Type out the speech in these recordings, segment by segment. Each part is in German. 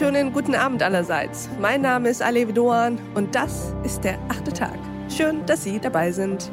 wunderschönen guten Abend allerseits. Mein Name ist Alev Doan und das ist der achte Tag. Schön, dass Sie dabei sind.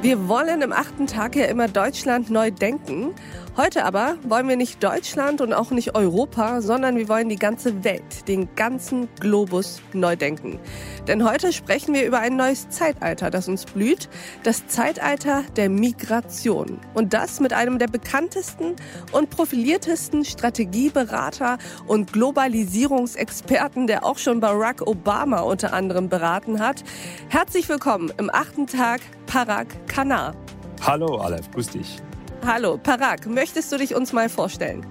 Wir wollen im achten Tag ja immer Deutschland neu denken. Heute aber wollen wir nicht Deutschland und auch nicht Europa, sondern wir wollen die ganze Welt, den ganzen Globus neu denken. Denn heute sprechen wir über ein neues Zeitalter, das uns blüht, das Zeitalter der Migration. Und das mit einem der bekanntesten und profiliertesten Strategieberater und Globalisierungsexperten, der auch schon Barack Obama unter anderem beraten hat. Herzlich willkommen im achten Tag, Parag Khanna. Hallo Aleph, grüß dich. Hallo, Parag, möchtest du dich uns mal vorstellen?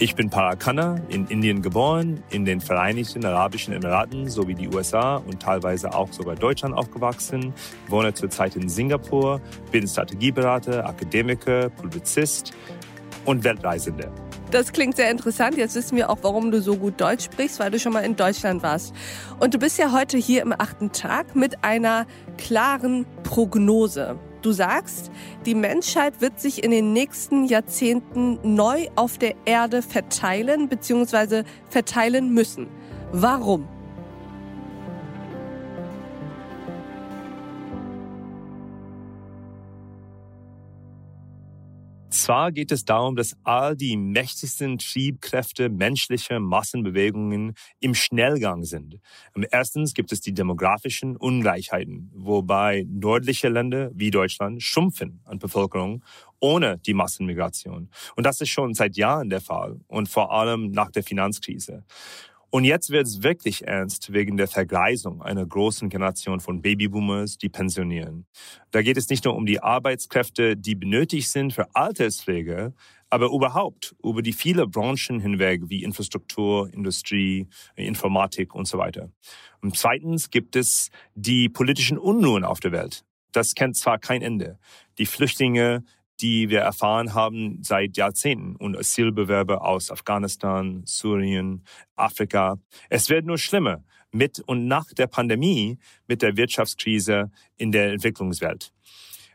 Ich bin Parag Khanna, in Indien geboren, in den Vereinigten Arabischen Emiraten sowie die USA und teilweise auch sogar Deutschland aufgewachsen, wohne zurzeit in Singapur, bin Strategieberater, Akademiker, Publizist und Weltreisender. Das klingt sehr interessant. Jetzt wissen wir auch, warum du so gut Deutsch sprichst, weil du schon mal in Deutschland warst. Und du bist ja heute hier im achten Tag mit einer klaren Prognose. Du sagst, die Menschheit wird sich in den nächsten Jahrzehnten neu auf der Erde verteilen bzw. verteilen müssen. Warum? Zwar geht es darum, dass all die mächtigsten Triebkräfte menschlicher Massenbewegungen im Schnellgang sind. Erstens gibt es die demografischen Ungleichheiten, wobei nördliche Länder wie Deutschland schrumpfen an Bevölkerung ohne die Massenmigration. Und das ist schon seit Jahren der Fall und vor allem nach der Finanzkrise. Und jetzt wird es wirklich ernst wegen der Vergleisung einer großen Generation von Babyboomers, die pensionieren. Da geht es nicht nur um die Arbeitskräfte, die benötigt sind für Alterspflege, aber überhaupt über die viele Branchen hinweg wie Infrastruktur, Industrie, Informatik und so weiter. Und zweitens gibt es die politischen Unruhen auf der Welt. Das kennt zwar kein Ende. Die Flüchtlinge, die wir erfahren haben seit Jahrzehnten und Asylbewerber aus Afghanistan, Syrien, Afrika. Es wird nur schlimmer mit und nach der Pandemie, mit der Wirtschaftskrise in der Entwicklungswelt.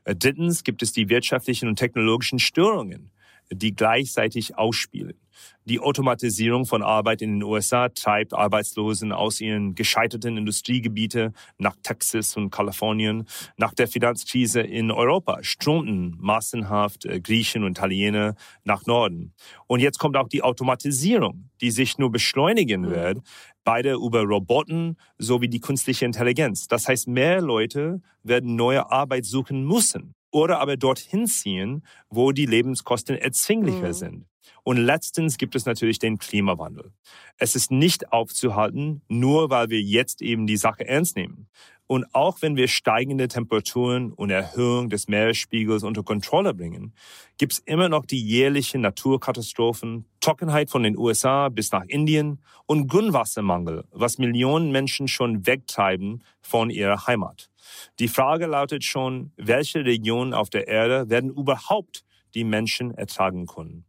Drittens gibt es die wirtschaftlichen und technologischen Störungen, die gleichzeitig ausspielen. Die Automatisierung von Arbeit in den USA treibt Arbeitslosen aus ihren gescheiterten Industriegebieten nach Texas und Kalifornien. Nach der Finanzkrise in Europa strömten massenhaft äh, Griechen und Italiener nach Norden. Und jetzt kommt auch die Automatisierung, die sich nur beschleunigen mhm. wird, beide über Roboten sowie die künstliche Intelligenz. Das heißt, mehr Leute werden neue Arbeit suchen müssen oder aber dorthin ziehen, wo die Lebenskosten erzwinglicher mhm. sind. Und letztens gibt es natürlich den Klimawandel. Es ist nicht aufzuhalten, nur weil wir jetzt eben die Sache ernst nehmen. Und auch wenn wir steigende Temperaturen und Erhöhung des Meeresspiegels unter Kontrolle bringen, gibt es immer noch die jährlichen Naturkatastrophen, Trockenheit von den USA bis nach Indien und Grundwassermangel, was Millionen Menschen schon wegtreiben von ihrer Heimat. Die Frage lautet schon, welche Regionen auf der Erde werden überhaupt die Menschen ertragen können?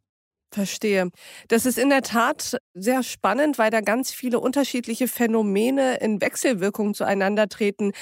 Verstehe. Das ist in der Tat sehr spannend, weil da ganz viele unterschiedliche Phänomene in Wechselwirkung zueinander treten.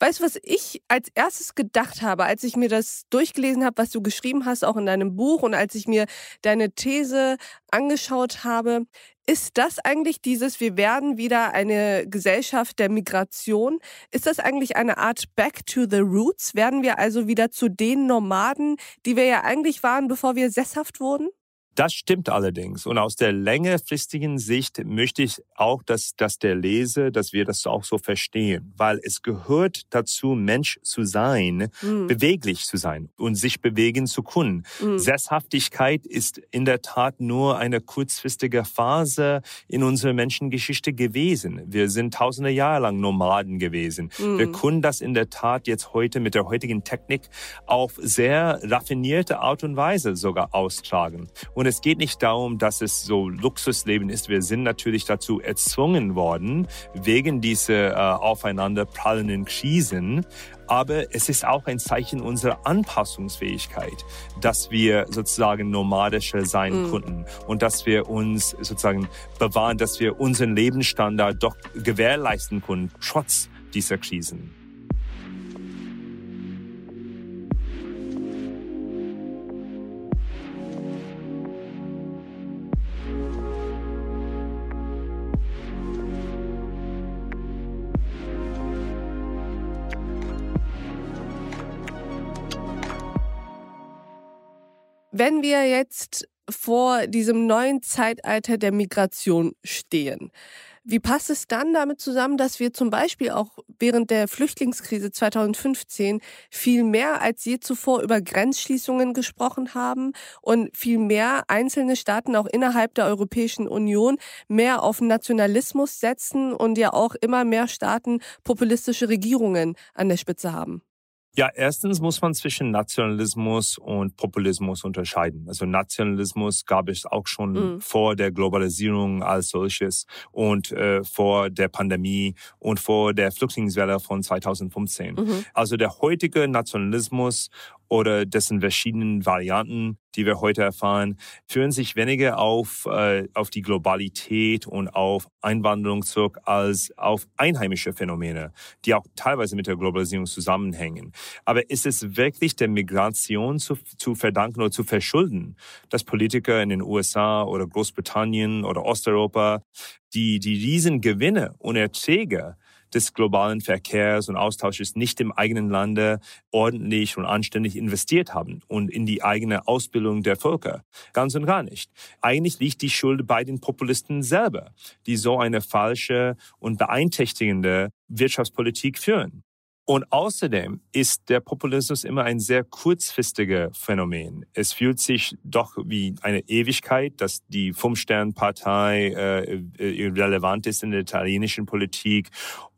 Weißt du, was ich als erstes gedacht habe, als ich mir das durchgelesen habe, was du geschrieben hast, auch in deinem Buch und als ich mir deine These angeschaut habe? Ist das eigentlich dieses, wir werden wieder eine Gesellschaft der Migration? Ist das eigentlich eine Art Back to the Roots? Werden wir also wieder zu den Nomaden, die wir ja eigentlich waren, bevor wir sesshaft wurden? Das stimmt allerdings. Und aus der längerfristigen Sicht möchte ich auch, dass, dass der Leser, dass wir das auch so verstehen. Weil es gehört dazu, Mensch zu sein, mhm. beweglich zu sein und sich bewegen zu können. Mhm. Sesshaftigkeit ist in der Tat nur eine kurzfristige Phase in unserer Menschengeschichte gewesen. Wir sind tausende Jahre lang Nomaden gewesen. Mhm. Wir können das in der Tat jetzt heute mit der heutigen Technik auf sehr raffinierte Art und Weise sogar austragen. Und es geht nicht darum, dass es so Luxusleben ist. Wir sind natürlich dazu erzwungen worden, wegen dieser äh, aufeinanderprallenden Krisen. Aber es ist auch ein Zeichen unserer Anpassungsfähigkeit, dass wir sozusagen nomadischer sein mhm. konnten und dass wir uns sozusagen bewahren, dass wir unseren Lebensstandard doch gewährleisten können, trotz dieser Krisen. Wenn wir jetzt vor diesem neuen Zeitalter der Migration stehen, wie passt es dann damit zusammen, dass wir zum Beispiel auch während der Flüchtlingskrise 2015 viel mehr als je zuvor über Grenzschließungen gesprochen haben und viel mehr einzelne Staaten auch innerhalb der Europäischen Union mehr auf Nationalismus setzen und ja auch immer mehr Staaten populistische Regierungen an der Spitze haben? Ja, erstens muss man zwischen Nationalismus und Populismus unterscheiden. Also Nationalismus gab es auch schon mhm. vor der Globalisierung als solches und äh, vor der Pandemie und vor der Flüchtlingswelle von 2015. Mhm. Also der heutige Nationalismus oder dessen verschiedenen Varianten, die wir heute erfahren, führen sich weniger auf, äh, auf die Globalität und auf Einwanderung zurück als auf einheimische Phänomene, die auch teilweise mit der Globalisierung zusammenhängen. Aber ist es wirklich der Migration zu, zu verdanken oder zu verschulden, dass Politiker in den USA oder Großbritannien oder Osteuropa die, die Riesengewinne und Erträge des globalen Verkehrs und Austausches nicht im eigenen Lande ordentlich und anständig investiert haben und in die eigene Ausbildung der Völker. Ganz und gar nicht. Eigentlich liegt die Schuld bei den Populisten selber, die so eine falsche und beeinträchtigende Wirtschaftspolitik führen. Und außerdem ist der Populismus immer ein sehr kurzfristiger Phänomen. Es fühlt sich doch wie eine Ewigkeit, dass die Fünf-Stern-Partei äh relevant ist in der italienischen Politik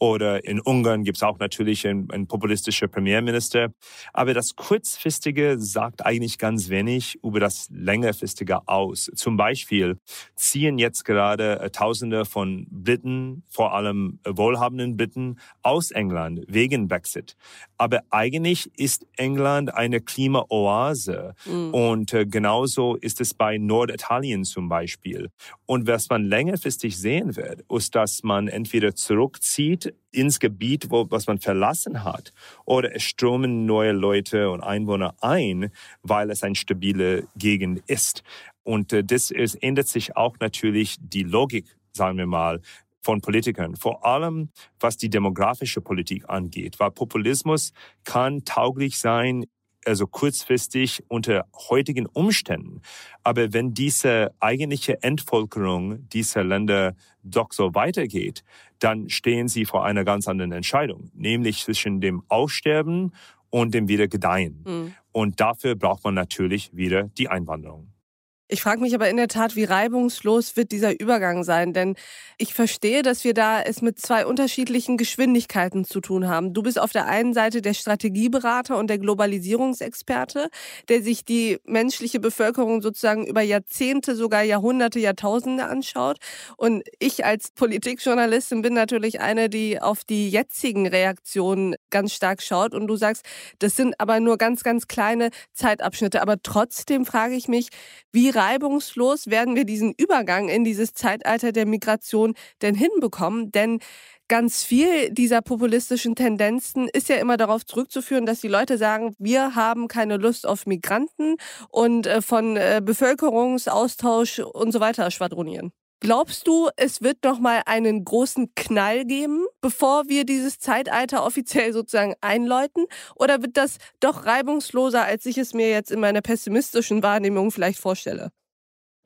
oder in Ungarn gibt es auch natürlich einen, einen populistischer Premierminister. Aber das Kurzfristige sagt eigentlich ganz wenig über das Längerfristige aus. Zum Beispiel ziehen jetzt gerade äh, Tausende von Briten, vor allem äh, wohlhabenden Briten, aus England wegen Brexit. Aber eigentlich ist England eine Klimaoase. Mhm. Und äh, genauso ist es bei Norditalien zum Beispiel. Und was man längerfristig sehen wird, ist, dass man entweder zurückzieht ins Gebiet, wo, was man verlassen hat, oder es strömen neue Leute und Einwohner ein, weil es eine stabile Gegend ist. Und äh, das ist, ändert sich auch natürlich die Logik, sagen wir mal, von Politikern, vor allem was die demografische Politik angeht, weil Populismus kann tauglich sein also kurzfristig unter heutigen Umständen. Aber wenn diese eigentliche Entvölkerung dieser Länder doch so weitergeht, dann stehen sie vor einer ganz anderen Entscheidung, nämlich zwischen dem Aussterben und dem Wiedergedeihen. Mhm. Und dafür braucht man natürlich wieder die Einwanderung. Ich frage mich aber in der Tat, wie reibungslos wird dieser Übergang sein? Denn ich verstehe, dass wir da es mit zwei unterschiedlichen Geschwindigkeiten zu tun haben. Du bist auf der einen Seite der Strategieberater und der Globalisierungsexperte, der sich die menschliche Bevölkerung sozusagen über Jahrzehnte, sogar Jahrhunderte, Jahrtausende anschaut. Und ich als Politikjournalistin bin natürlich eine, die auf die jetzigen Reaktionen ganz stark schaut. Und du sagst, das sind aber nur ganz, ganz kleine Zeitabschnitte. Aber trotzdem frage ich mich, wie reibungslos werden wir diesen Übergang in dieses Zeitalter der Migration denn hinbekommen? Denn ganz viel dieser populistischen Tendenzen ist ja immer darauf zurückzuführen, dass die Leute sagen, wir haben keine Lust auf Migranten und äh, von äh, Bevölkerungsaustausch und so weiter schwadronieren. Glaubst du, es wird noch mal einen großen Knall geben, bevor wir dieses Zeitalter offiziell sozusagen einläuten? Oder wird das doch reibungsloser, als ich es mir jetzt in meiner pessimistischen Wahrnehmung vielleicht vorstelle?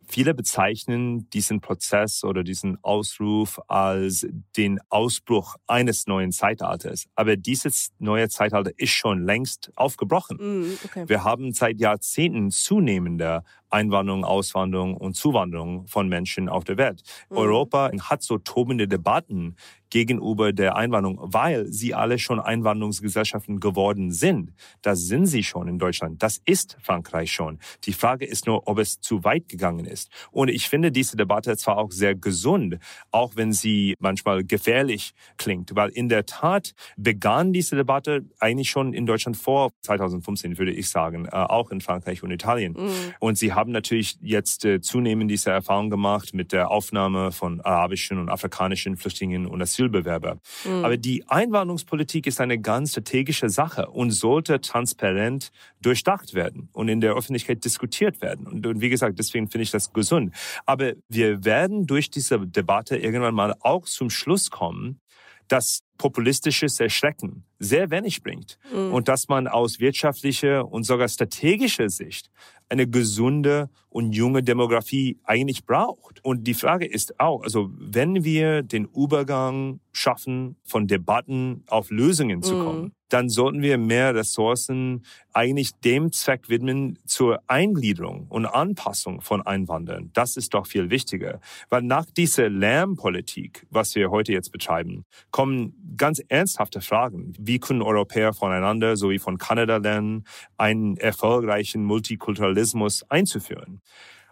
Viele bezeichnen diesen Prozess oder diesen Ausruf als den Ausbruch eines neuen Zeitalters. Aber dieses neue Zeitalter ist schon längst aufgebrochen. Mm, okay. Wir haben seit Jahrzehnten zunehmende Einwanderung, Auswanderung und Zuwanderung von Menschen auf der Welt. Mhm. Europa hat so tobende Debatten gegenüber der Einwanderung, weil sie alle schon Einwanderungsgesellschaften geworden sind. Das sind sie schon in Deutschland. Das ist Frankreich schon. Die Frage ist nur, ob es zu weit gegangen ist. Und ich finde diese Debatte zwar auch sehr gesund, auch wenn sie manchmal gefährlich klingt, weil in der Tat begann diese Debatte eigentlich schon in Deutschland vor 2015, würde ich sagen, äh, auch in Frankreich und Italien. Mhm. Und sie haben natürlich jetzt äh, zunehmend diese Erfahrung gemacht mit der Aufnahme von arabischen und afrikanischen Flüchtlingen und Asylbewerbern. Mhm. Aber die Einwanderungspolitik ist eine ganz strategische Sache und sollte transparent durchdacht werden und in der Öffentlichkeit diskutiert werden. Und, und wie gesagt, deswegen finde ich das gesund. Aber wir werden durch diese Debatte irgendwann mal auch zum Schluss kommen, dass populistisches Erschrecken sehr wenig bringt mhm. und dass man aus wirtschaftlicher und sogar strategischer Sicht eine gesunde und junge Demografie eigentlich braucht. Und die Frage ist auch, also wenn wir den Übergang schaffen, von Debatten auf Lösungen zu kommen, mhm. Dann sollten wir mehr Ressourcen eigentlich dem Zweck widmen zur Eingliederung und Anpassung von Einwanderern. Das ist doch viel wichtiger. Weil nach dieser Lärmpolitik, was wir heute jetzt betreiben, kommen ganz ernsthafte Fragen. Wie können Europäer voneinander sowie von Kanada lernen, einen erfolgreichen Multikulturalismus einzuführen?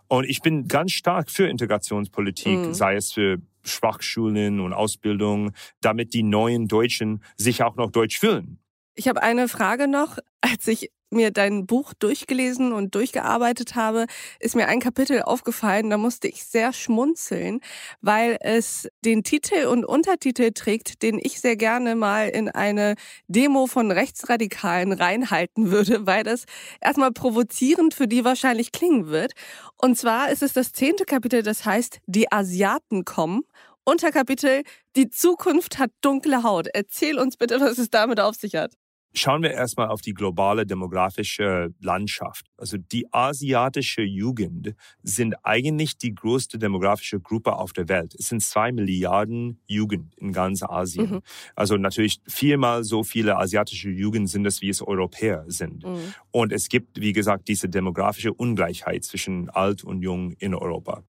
Und ich bin ganz stark für Integrationspolitik, mhm. sei es für Sprachschulen und Ausbildung, damit die neuen Deutschen sich auch noch deutsch fühlen. Ich habe eine Frage noch. Als ich mir dein Buch durchgelesen und durchgearbeitet habe, ist mir ein Kapitel aufgefallen, da musste ich sehr schmunzeln, weil es den Titel und Untertitel trägt, den ich sehr gerne mal in eine Demo von Rechtsradikalen reinhalten würde, weil das erstmal provozierend für die wahrscheinlich klingen wird. Und zwar ist es das zehnte Kapitel, das heißt, die Asiaten kommen. Unterkapitel, die Zukunft hat dunkle Haut. Erzähl uns bitte, was es damit auf sich hat. Schauen wir erstmal auf die globale demografische Landschaft. Also die asiatische Jugend sind eigentlich die größte demografische Gruppe auf der Welt. Es sind zwei Milliarden Jugend in ganz Asien. Mhm. Also natürlich viermal so viele asiatische Jugend sind es, wie es Europäer sind. Mhm. Und es gibt, wie gesagt, diese demografische Ungleichheit zwischen alt und jung in Europa.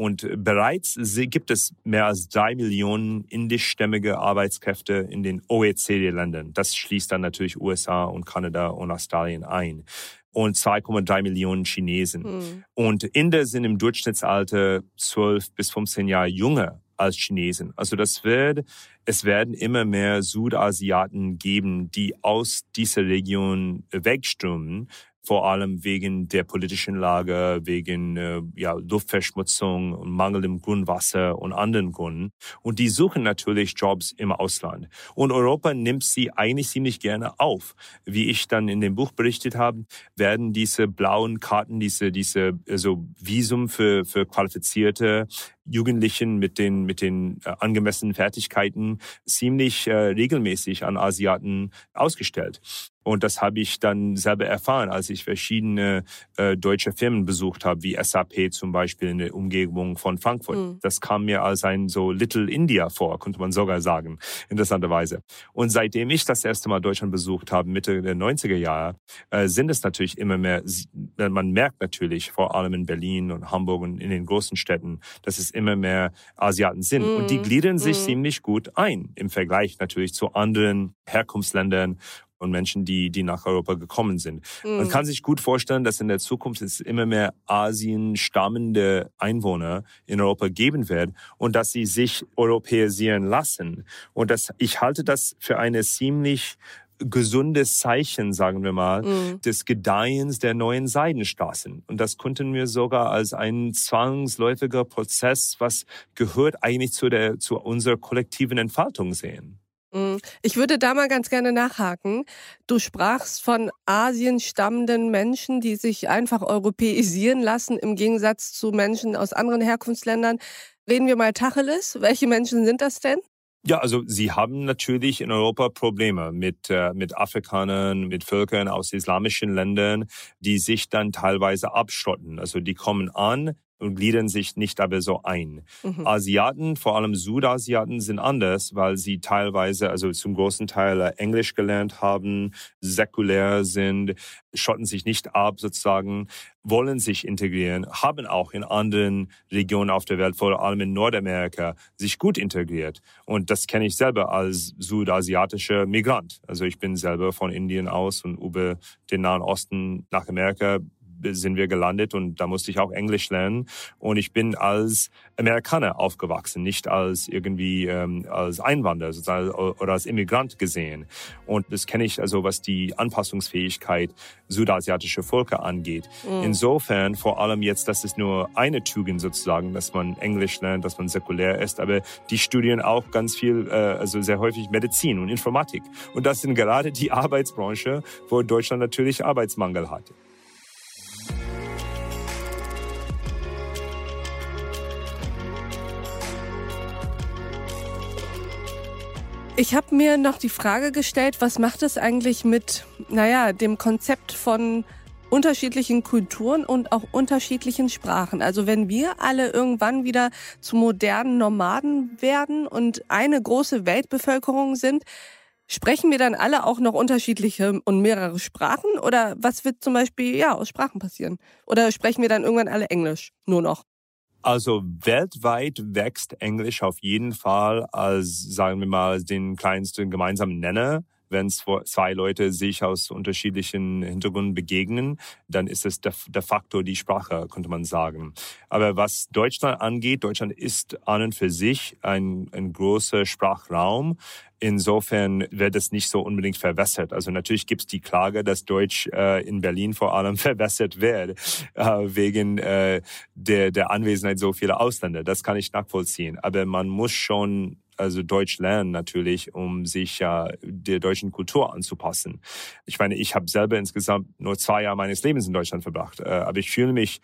Und bereits gibt es mehr als drei Millionen indischstämmige Arbeitskräfte in den OECD-Ländern. Das schließt dann natürlich USA und Kanada und Australien ein und 2,3 Millionen Chinesen. Mhm. Und Inder sind im Durchschnittsalter 12 bis 15 Jahre jünger als Chinesen. Also das wird, es werden immer mehr Südasiaten geben, die aus dieser Region wegströmen, vor allem wegen der politischen Lage, wegen äh, ja, Luftverschmutzung und mangelndem Grundwasser und anderen Gründen. Und die suchen natürlich Jobs im Ausland. Und Europa nimmt sie eigentlich ziemlich gerne auf. Wie ich dann in dem Buch berichtet habe, werden diese blauen Karten, diese, diese also Visum für, für qualifizierte Jugendlichen mit den, mit den äh, angemessenen Fertigkeiten ziemlich äh, regelmäßig an Asiaten ausgestellt. Und das habe ich dann selber erfahren, als ich verschiedene äh, deutsche Firmen besucht habe, wie SAP zum Beispiel in der Umgebung von Frankfurt. Mhm. Das kam mir als ein so Little India vor, könnte man sogar sagen, interessanterweise. Und seitdem ich das erste Mal Deutschland besucht habe, Mitte der 90er Jahre, äh, sind es natürlich immer mehr, man merkt natürlich, vor allem in Berlin und Hamburg und in den großen Städten, dass es immer mehr Asiaten sind. Mhm. Und die mhm. gliedern sich mhm. ziemlich gut ein im Vergleich natürlich zu anderen Herkunftsländern und Menschen, die, die nach Europa gekommen sind. Mhm. Man kann sich gut vorstellen, dass in der Zukunft es immer mehr Asien stammende Einwohner in Europa geben wird und dass sie sich europäisieren lassen. Und das, ich halte das für eine ziemlich gesundes Zeichen, sagen wir mal, mhm. des Gedeihens der neuen Seidenstraßen. Und das konnten wir sogar als ein zwangsläufiger Prozess, was gehört eigentlich zu der, zu unserer kollektiven Entfaltung sehen. Mhm. Ich würde da mal ganz gerne nachhaken. Du sprachst von Asien stammenden Menschen, die sich einfach europäisieren lassen, im Gegensatz zu Menschen aus anderen Herkunftsländern. Reden wir mal Tacheles. Welche Menschen sind das denn? Ja, also sie haben natürlich in Europa Probleme mit, äh, mit Afrikanern, mit Völkern aus islamischen Ländern, die sich dann teilweise abschotten. Also die kommen an, und gliedern sich nicht aber so ein. Mhm. Asiaten, vor allem Südasiaten, sind anders, weil sie teilweise, also zum großen Teil äh, Englisch gelernt haben, säkulär sind, schotten sich nicht ab sozusagen, wollen sich integrieren, haben auch in anderen Regionen auf der Welt, vor allem in Nordamerika, sich gut integriert. Und das kenne ich selber als südasiatischer Migrant. Also ich bin selber von Indien aus und über den Nahen Osten nach Amerika sind wir gelandet und da musste ich auch Englisch lernen. Und ich bin als Amerikaner aufgewachsen, nicht als irgendwie ähm, als Einwanderer sozusagen, oder als Immigrant gesehen. Und das kenne ich also, was die Anpassungsfähigkeit südasiatischer Völker angeht. Mhm. Insofern vor allem jetzt, das ist nur eine Tugend sozusagen, dass man Englisch lernt, dass man säkulär ist, aber die studieren auch ganz viel, äh, also sehr häufig Medizin und Informatik. Und das sind gerade die Arbeitsbranche, wo Deutschland natürlich Arbeitsmangel hat. Ich habe mir noch die Frage gestellt, was macht es eigentlich mit, naja, dem Konzept von unterschiedlichen Kulturen und auch unterschiedlichen Sprachen. Also wenn wir alle irgendwann wieder zu modernen Nomaden werden und eine große Weltbevölkerung sind, sprechen wir dann alle auch noch unterschiedliche und mehrere Sprachen? Oder was wird zum Beispiel ja aus Sprachen passieren? Oder sprechen wir dann irgendwann alle Englisch nur noch? Also weltweit wächst Englisch auf jeden Fall als, sagen wir mal, den kleinsten gemeinsamen Nenner wenn zwei Leute sich aus unterschiedlichen Hintergründen begegnen, dann ist es de, facto die Sprache, könnte man sagen. Aber was Deutschland angeht, Deutschland ist an und für sich ein, ein großer Sprachraum. Insofern wird es nicht so unbedingt verwässert. Also natürlich gibt es die Klage, dass Deutsch äh, in Berlin vor allem verwässert wird, äh, wegen äh, der, der Anwesenheit so vieler Ausländer. Das kann ich nachvollziehen. Aber man muss schon also Deutsch lernen natürlich, um sich ja der deutschen Kultur anzupassen. Ich meine, ich habe selber insgesamt nur zwei Jahre meines Lebens in Deutschland verbracht, äh, aber ich fühle mich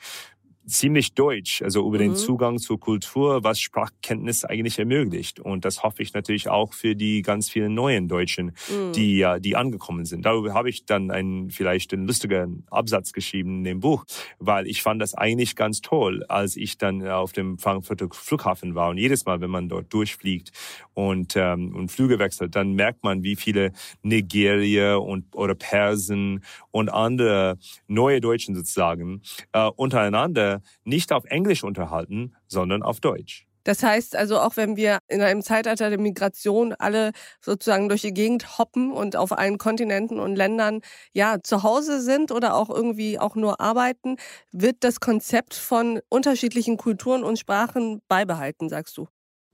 ziemlich deutsch, also über mhm. den Zugang zur Kultur, was Sprachkenntnis eigentlich ermöglicht. Und das hoffe ich natürlich auch für die ganz vielen neuen Deutschen, mhm. die ja, die angekommen sind. Darüber habe ich dann einen vielleicht einen lustigen Absatz geschrieben in dem Buch, weil ich fand das eigentlich ganz toll, als ich dann auf dem Frankfurter Flughafen war und jedes Mal, wenn man dort durchfliegt und ähm, und Flüge wechselt, dann merkt man, wie viele Nigerier und oder Persen und andere neue Deutschen sozusagen äh, untereinander nicht auf Englisch unterhalten, sondern auf Deutsch. Das heißt also, auch wenn wir in einem Zeitalter der Migration alle sozusagen durch die Gegend hoppen und auf allen Kontinenten und Ländern ja zu Hause sind oder auch irgendwie auch nur arbeiten, wird das Konzept von unterschiedlichen Kulturen und Sprachen beibehalten, sagst du?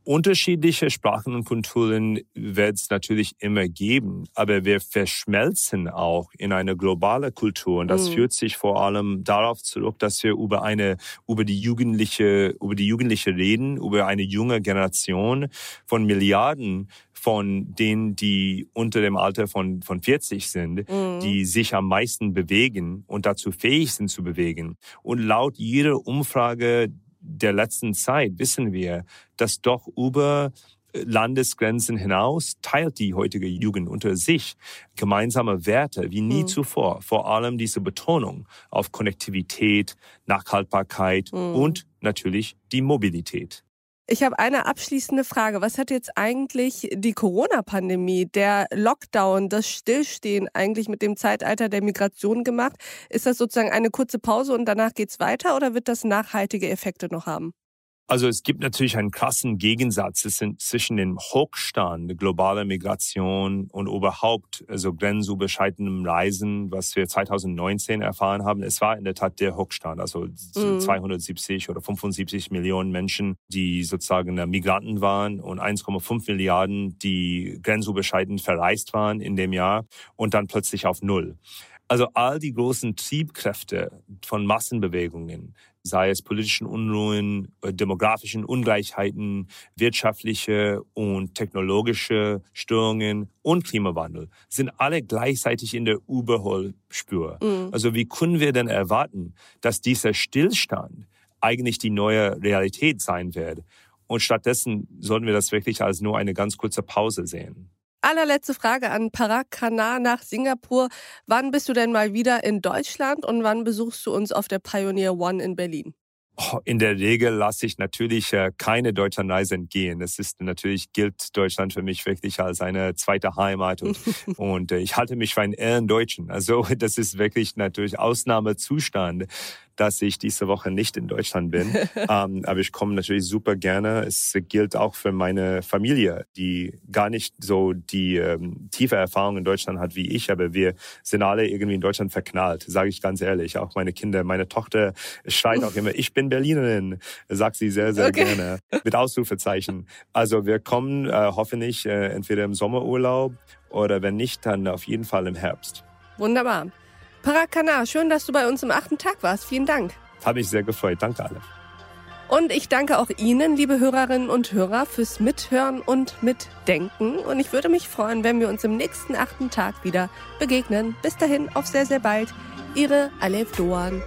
Unterschiedliche Sprachen und Kulturen wird es natürlich immer geben, aber wir verschmelzen auch in eine globale Kultur und das mhm. führt sich vor allem darauf zurück, dass wir über eine über die Jugendliche über die Jugendliche reden, über eine junge Generation von Milliarden von denen, die unter dem Alter von, von 40 sind, mhm. die sich am meisten bewegen und dazu fähig sind zu bewegen. Und laut jeder Umfrage, der letzten Zeit wissen wir, dass doch über äh, Landesgrenzen hinaus teilt die heutige Jugend unter sich gemeinsame Werte wie nie mhm. zuvor. Vor allem diese Betonung auf Konnektivität, Nachhaltbarkeit mhm. und natürlich die Mobilität. Ich habe eine abschließende Frage. Was hat jetzt eigentlich die Corona-Pandemie, der Lockdown, das Stillstehen eigentlich mit dem Zeitalter der Migration gemacht? Ist das sozusagen eine kurze Pause und danach geht's weiter oder wird das nachhaltige Effekte noch haben? Also es gibt natürlich einen krassen Gegensatz zwischen dem Hochstand globaler Migration und überhaupt also grenzüberschreitendem Reisen, was wir 2019 erfahren haben. Es war in der Tat der Hochstand, also mhm. 270 oder 75 Millionen Menschen, die sozusagen Migranten waren und 1,5 Milliarden, die grenzüberschreitend verreist waren in dem Jahr und dann plötzlich auf Null. Also all die großen Triebkräfte von Massenbewegungen, sei es politischen Unruhen, äh, demografischen Ungleichheiten, wirtschaftliche und technologische Störungen und Klimawandel, sind alle gleichzeitig in der Überholspur. Mhm. Also wie können wir denn erwarten, dass dieser Stillstand eigentlich die neue Realität sein wird? Und stattdessen sollten wir das wirklich als nur eine ganz kurze Pause sehen allerletzte Frage an Parag Khanna nach Singapur. Wann bist du denn mal wieder in Deutschland und wann besuchst du uns auf der Pioneer One in Berlin? Oh, in der Regel lasse ich natürlich äh, keine Deutschlandreise entgehen. Es ist natürlich gilt Deutschland für mich wirklich als eine zweite Heimat und, und äh, ich halte mich für einen Ehrendeutschen. Also das ist wirklich natürlich Ausnahmezustand dass ich diese Woche nicht in Deutschland bin. ähm, aber ich komme natürlich super gerne. Es gilt auch für meine Familie, die gar nicht so die ähm, tiefe Erfahrung in Deutschland hat wie ich. Aber wir sind alle irgendwie in Deutschland verknallt, sage ich ganz ehrlich. Auch meine Kinder, meine Tochter schreit auch immer, ich bin Berlinerin, sagt sie sehr, sehr okay. gerne. Mit Ausrufezeichen. Also wir kommen äh, hoffentlich äh, entweder im Sommerurlaub oder wenn nicht, dann auf jeden Fall im Herbst. Wunderbar. Parakana, schön, dass du bei uns im achten Tag warst. Vielen Dank. Habe ich sehr gefreut. Danke alle. Und ich danke auch Ihnen, liebe Hörerinnen und Hörer, fürs Mithören und Mitdenken. Und ich würde mich freuen, wenn wir uns im nächsten achten Tag wieder begegnen. Bis dahin, auf sehr, sehr bald. Ihre Alef Doan.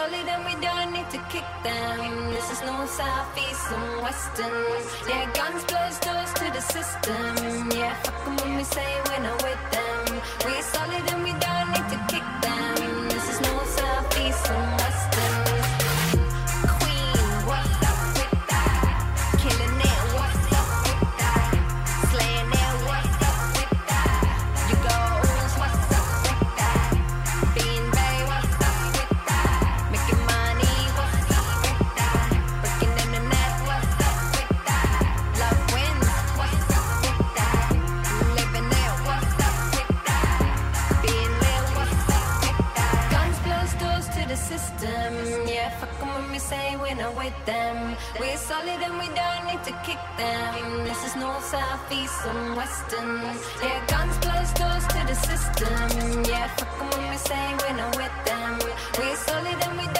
Solid and we don't need to kick them. This is north, south, east, and western. Yeah, guns close doors to the system. Yeah, fuck them when we say we're not with them. We're solid and we don't need to kick them. This is north, south, east, and the system. Yeah, fuck them when we say we're not with them. We're solid and we don't need to kick them. This is north, south, east, and western. Yeah, guns close doors to the system. Yeah, fuck them when we say we're not with them. We're solid and we don't